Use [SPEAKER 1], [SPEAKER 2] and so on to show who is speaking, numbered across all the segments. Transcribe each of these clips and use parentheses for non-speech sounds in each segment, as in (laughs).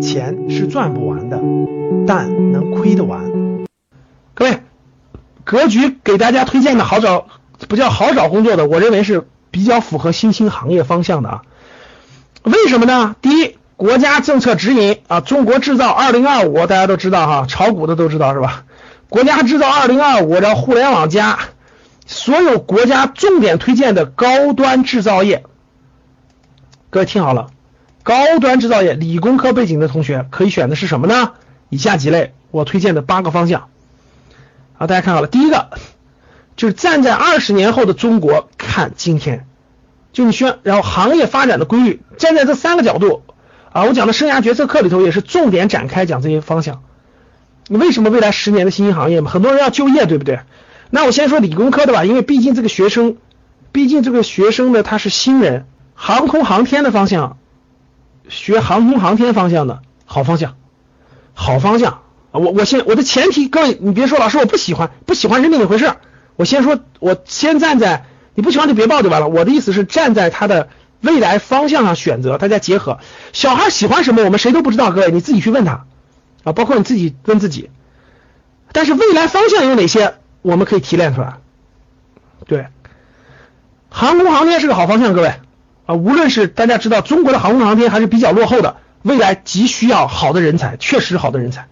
[SPEAKER 1] 钱是赚不完的，但能亏得完。
[SPEAKER 2] 各位，格局给大家推荐的好找不叫好找工作的，我认为是比较符合新兴行业方向的啊。为什么呢？第一，国家政策指引啊，中国制造二零二五，大家都知道哈，炒股的都知道是吧？国家制造二零二五，的互联网加，所有国家重点推荐的高端制造业，各位听好了，高端制造业，理工科背景的同学可以选的是什么呢？以下几类我推荐的八个方向啊，大家看好了，第一个 (laughs) 就是站在二十年后的中国看今天。就你需要，然后行业发展的规律，站在这三个角度啊，我讲的生涯决策课里头也是重点展开讲这些方向。为什么未来十年的新兴行业嘛？很多人要就业，对不对？那我先说理工科的吧，因为毕竟这个学生，毕竟这个学生呢他是新人，航空航天的方向，学航空航天方向的好方向，好方向。我我先我的前提，各位你别说老师我不喜欢，不喜欢是另一回事。我先说，我先站在。你不喜欢就别报就完了。我的意思是站在他的未来方向上选择，大家结合。小孩喜欢什么，我们谁都不知道，各位你自己去问他啊，包括你自己问自己。但是未来方向有哪些，我们可以提炼出来。对，航空航天是个好方向，各位啊，无论是大家知道中国的航空航天还是比较落后的，未来急需要好的人才，确实好的人才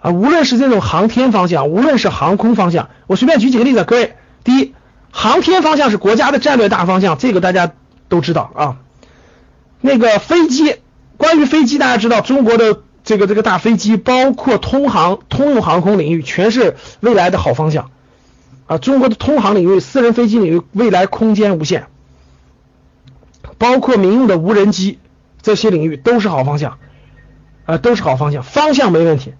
[SPEAKER 2] 啊。无论是这种航天方向，无论是航空方向，我随便举几个例子，各位，第一。航天方向是国家的战略大方向，这个大家都知道啊。那个飞机，关于飞机，大家知道中国的这个这个大飞机，包括通航、通用航空领域，全是未来的好方向啊。中国的通航领域、私人飞机领域，未来空间无限，包括民用的无人机这些领域都是好方向啊，都是好方向，方向没问题。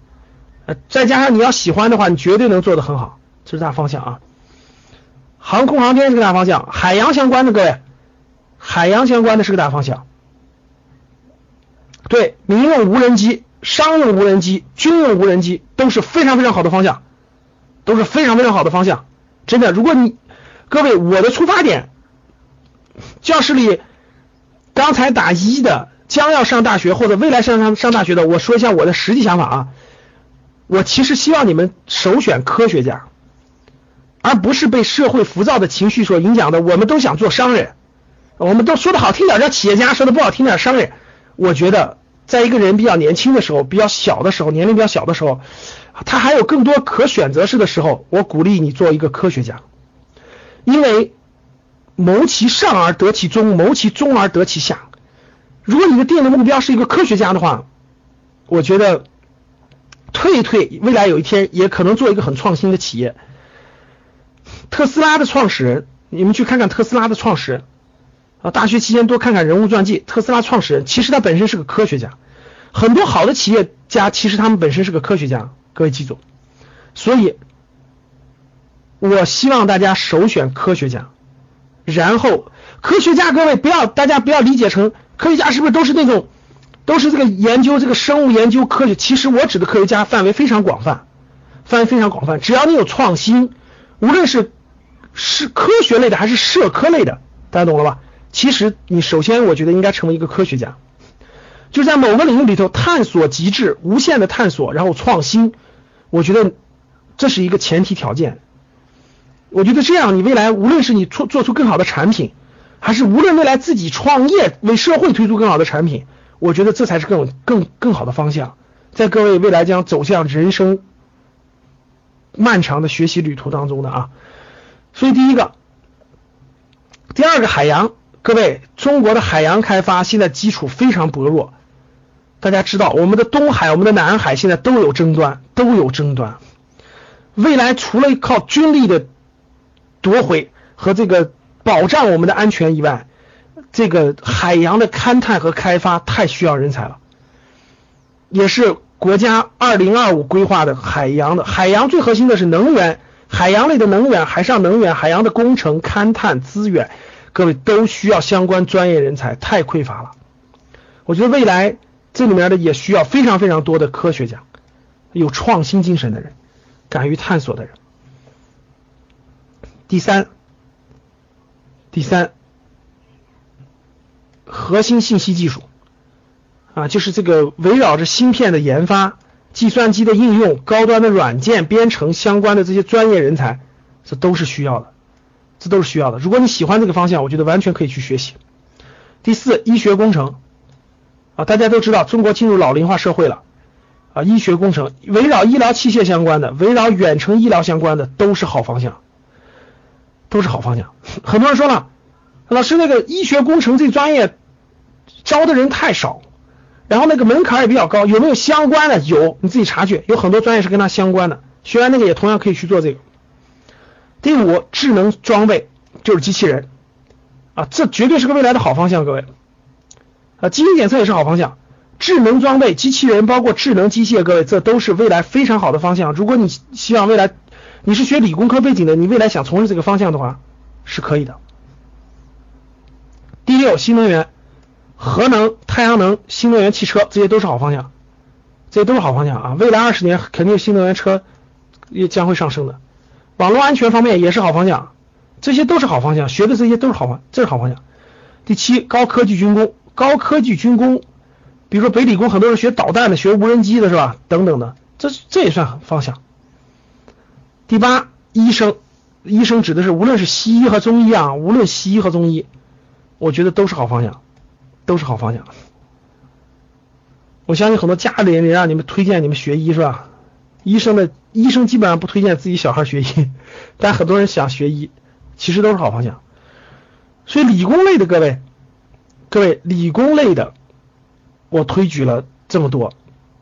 [SPEAKER 2] 呃，再加上你要喜欢的话，你绝对能做得很好，这是大方向啊。航空航天是个大方向，海洋相关的各位，海洋相关的是个大方向。对，民用无人机、商用无人机、军用无人机都是非常非常好的方向，都是非常非常好的方向。真的，如果你各位，我的出发点，教室里刚才打一的，将要上大学或者未来上上上大学的，我说一下我的实际想法啊。我其实希望你们首选科学家。而不是被社会浮躁的情绪所影响的，我们都想做商人，我们都说的好听点叫企业家，说的不好听点商人。我觉得，在一个人比较年轻的时候，比较小的时候，年龄比较小的时候，他还有更多可选择式的时候，我鼓励你做一个科学家，因为谋其上而得其中，谋其中而得其下。如果你的定的目标是一个科学家的话，我觉得退一退，未来有一天也可能做一个很创新的企业。特斯拉的创始人，你们去看看特斯拉的创始人啊，大学期间多看看人物传记。特斯拉创始人其实他本身是个科学家，很多好的企业家其实他们本身是个科学家，各位记住。所以，我希望大家首选科学家，然后科学家各位不要大家不要理解成科学家是不是都是那种都是这个研究这个生物研究科学？其实我指的科学家范围非常广泛，范围非常广泛，只要你有创新。无论是是科学类的还是社科类的，大家懂了吧？其实你首先我觉得应该成为一个科学家，就在某个领域里头探索极致、无限的探索，然后创新。我觉得这是一个前提条件。我觉得这样，你未来无论是你做做出更好的产品，还是无论未来自己创业为社会推出更好的产品，我觉得这才是更更更好的方向。在各位未来将走向人生。漫长的学习旅途当中的啊，所以第一个，第二个海洋，各位，中国的海洋开发现在基础非常薄弱，大家知道，我们的东海、我们的南海现在都有争端，都有争端。未来除了靠军力的夺回和这个保障我们的安全以外，这个海洋的勘探和开发太需要人才了，也是。国家二零二五规划的海洋的海洋最核心的是能源，海洋类的能源、海上能源、海洋的工程、勘探资源，各位都需要相关专业人才，太匮乏了。我觉得未来这里面的也需要非常非常多的科学家，有创新精神的人，敢于探索的人。第三，第三，核心信息技术，啊，就是这个围绕着芯片的研发、计算机的应用、高端的软件编程相关的这些专业人才，这都是需要的，这都是需要的。如果你喜欢这个方向，我觉得完全可以去学习。第四，医学工程啊，大家都知道中国进入老龄化社会了啊，医学工程围绕医疗器械相关的、围绕远程医疗相关的都是好方向，都是好方向。(laughs) 很多人说了，老师那个医学工程这专业招的人太少。然后那个门槛也比较高，有没有相关的？有，你自己查去，有很多专业是跟它相关的。学完那个也同样可以去做这个。第五，智能装备就是机器人啊，这绝对是个未来的好方向，各位啊，基因检测也是好方向，智能装备、机器人包括智能机械，各位这都是未来非常好的方向。如果你希望未来你是学理工科背景的，你未来想从事这个方向的话，是可以的。第六，新能源。核能、太阳能、新能源汽车，这些都是好方向，这些都是好方向啊！未来二十年肯定新能源车也将会上升的。网络安全方面也是好方向，这些都是好方向，学的这些都是好方，这是好方向。第七，高科技军工，高科技军工，比如说北理工很多人学导弹的，学无人机的是吧？等等的，这这也算方向。第八，医生，医生指的是无论是西医和中医啊，无论西医和中医，我觉得都是好方向。都是好方向，我相信很多家里人让你们推荐你们学医是吧？医生的医生基本上不推荐自己小孩学医，但很多人想学医，其实都是好方向。所以理工类的各位，各位理工类的，我推举了这么多，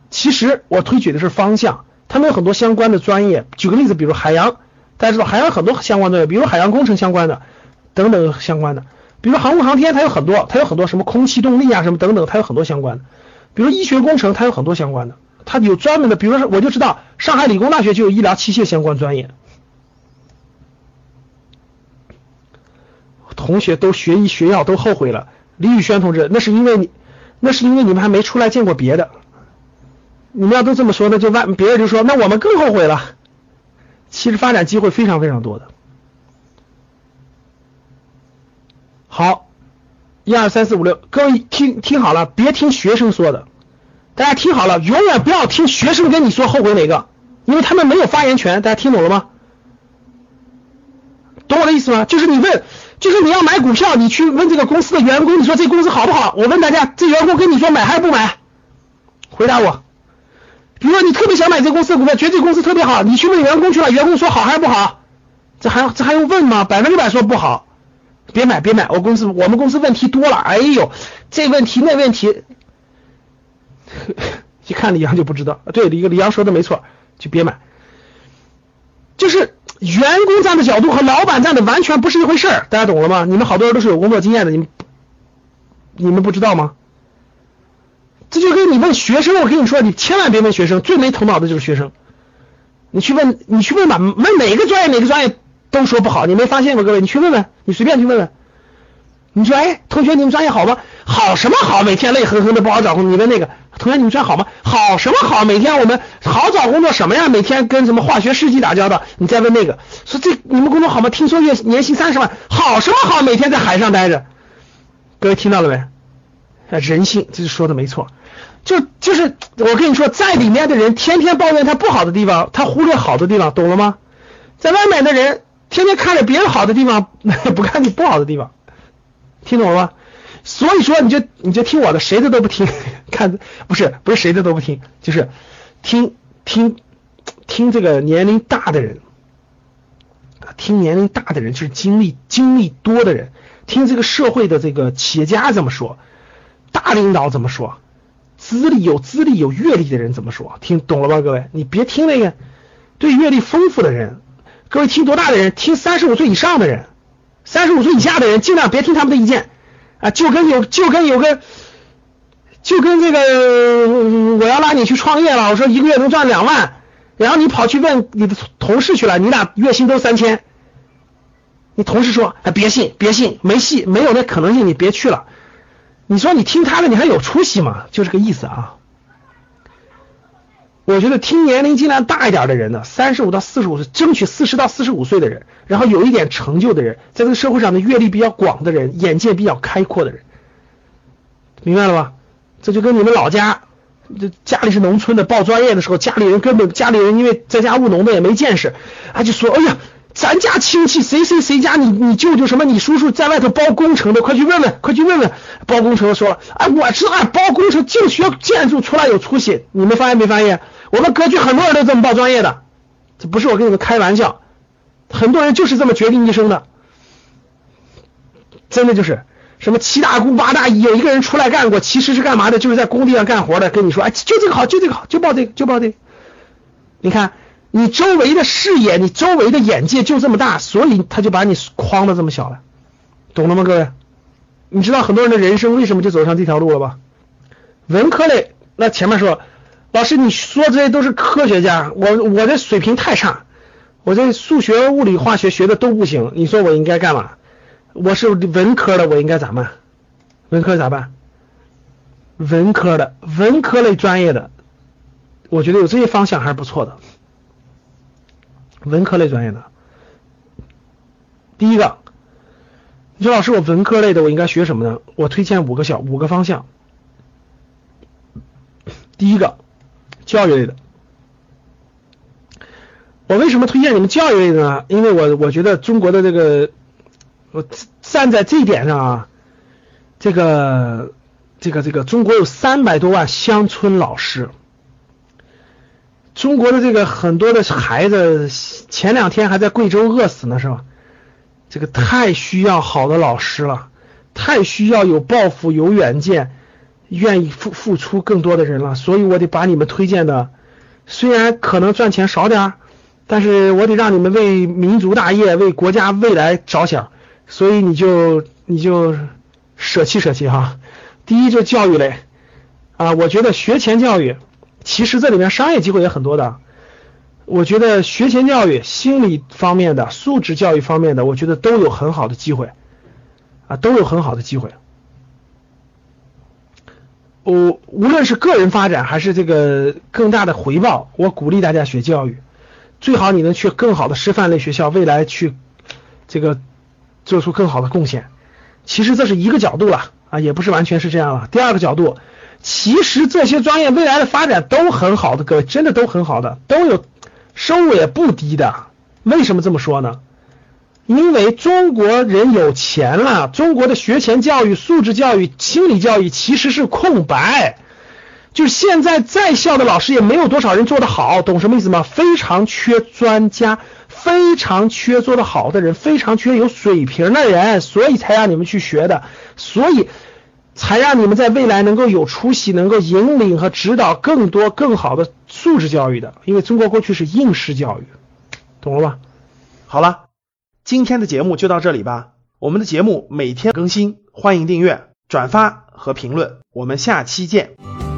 [SPEAKER 2] 其实我推举的是方向，他们有很多相关的专业。举个例子，比如海洋，大家知道海洋很多相关的，比如海洋工程相关的，等等相关的。比如航空航天，它有很多，它有很多什么空气动力啊，什么等等，它有很多相关的。比如医学工程，它有很多相关的，它有专门的。比如说，我就知道上海理工大学就有医疗器械相关专业。同学都学医学药都后悔了，李宇轩同志，那是因为你，那是因为你们还没出来见过别的。你们要都这么说，那就万别人就说，那我们更后悔了。其实发展机会非常非常多的。好，一二三四五六，各位听听好了，别听学生说的，大家听好了，永远不要听学生跟你说后悔哪个，因为他们没有发言权，大家听懂了吗？懂我的意思吗？就是你问，就是你要买股票，你去问这个公司的员工，你说这公司好不好？我问大家，这员工跟你说买还是不买？回答我。比如说你特别想买这个公司的股票，觉得这个公司特别好，你去问员工去了，员工说好还是不好？这还这还用问吗？百分之百说不好。别买，别买！我公司我们公司问题多了，哎呦，这问题那问题，(laughs) 一看李阳就不知道。对，李李阳说的没错，就别买。就是员工站的角度和老板站的完全不是一回事儿，大家懂了吗？你们好多人都是有工作经验的，你们你们不知道吗？这就跟你问学生，我跟你说，你千万别问学生，最没头脑的就是学生。你去问，你去问吧，问哪个专业哪个专业。都说不好，你没发现吗？各位，你去问问，你随便去问问。你说，哎，同学，你们专业好吗？好什么好？每天累哼哼的，不好找工作。你问那个同学，你们专业好吗？好什么好？每天我们好找工作什么呀？每天跟什么化学试剂打交道。你再问那个，说这你们工作好吗？听说月年薪三十万，好什么好？每天在海上待着。各位听到了没？人性，这是说的没错。就就是我跟你说，在里面的人天天抱怨他不好的地方，他忽略好的地方，懂了吗？在外面的人。天天看着别人好的地方，(laughs) 不看你不好的地方，听懂了吗？所以说你就你就听我的，谁的都不听，(laughs) 看不是不是谁的都不听，就是听听听这个年龄大的人听年龄大的人就是经历经历多的人，听这个社会的这个企业家怎么说，大领导怎么说，资历有资历有阅历的人怎么说，听懂了吧，各位？你别听那个对阅历丰富的人。各位听多大的人？听三十五岁以上的人，三十五岁以下的人尽量别听他们的意见啊！就跟有就跟有个就跟这个我要拉你去创业了，我说一个月能赚两万，然后你跑去问你的同事去了，你俩月薪都三千，你同事说哎别信别信没戏没有那可能性你别去了，你说你听他的你还有出息吗？就这个意思啊。我觉得听年龄尽量大一点的人呢，三十五到四十五岁，争取四十到四十五岁的人，然后有一点成就的人，在这个社会上的阅历比较广的人，眼界比较开阔的人，明白了吧？这就跟你们老家，这家里是农村的，报专业的时候，家里人根本家里人因为在家务农的也没见识，啊就说，哎呀，咱家亲戚谁谁谁家你你舅舅什么你叔叔在外头包工程的，快去问问，快去问问，包工程的说了，哎，我知道，包工程就学建筑出来有出息，你们发现没发现？我们格局很多人都这么报专业的，这不是我跟你们开玩笑，很多人就是这么决定一生的，真的就是。什么七大姑八大姨，有一个人出来干过，其实是干嘛的？就是在工地上干活的。跟你说，哎，就这个好，就这个好，就报这个，就报这个。你看，你周围的视野，你周围的眼界就这么大，所以他就把你框的这么小了，懂了吗，各位？你知道很多人的人生为什么就走上这条路了吧？文科类，那前面说，老师你说这些都是科学家，我我这水平太差，我这数学、物理、化学学的都不行，你说我应该干嘛？我是文科的，我应该咋办？文科咋办？文科的，文科类专业的，我觉得有这些方向还是不错的。文科类专业的，第一个，你说老师，我文科类的，我应该学什么呢？我推荐五个小五个方向。第一个，教育类的。我为什么推荐你们教育类的呢？因为我我觉得中国的这个。我站在这一点上啊，这个这个这个，中国有三百多万乡村老师，中国的这个很多的孩子前两天还在贵州饿死呢，是吧？这个太需要好的老师了，太需要有抱负、有远见、愿意付付出更多的人了，所以我得把你们推荐的，虽然可能赚钱少点，但是我得让你们为民族大业、为国家未来着想。所以你就你就舍弃舍弃哈。第一就教育类啊，我觉得学前教育其实这里面商业机会也很多的。我觉得学前教育、心理方面的、素质教育方面的，我觉得都有很好的机会啊，都有很好的机会。我无论是个人发展还是这个更大的回报，我鼓励大家学教育，最好你能去更好的师范类学校，未来去这个。做出更好的贡献，其实这是一个角度了啊，也不是完全是这样了。第二个角度，其实这些专业未来的发展都很好的，各位真的都很好的，都有收入也不低的。为什么这么说呢？因为中国人有钱了，中国的学前教育、素质教育、心理教育其实是空白，就是现在在校的老师也没有多少人做得好，懂什么意思吗？非常缺专家。非常缺做得好的人，非常缺有水平的人，所以才让你们去学的，所以才让你们在未来能够有出息，能够引领和指导更多更好的素质教育的。因为中国过去是应试教育，懂了吧？
[SPEAKER 1] 好了，今天的节目就到这里吧。我们的节目每天更新，欢迎订阅、转发和评论。我们下期见。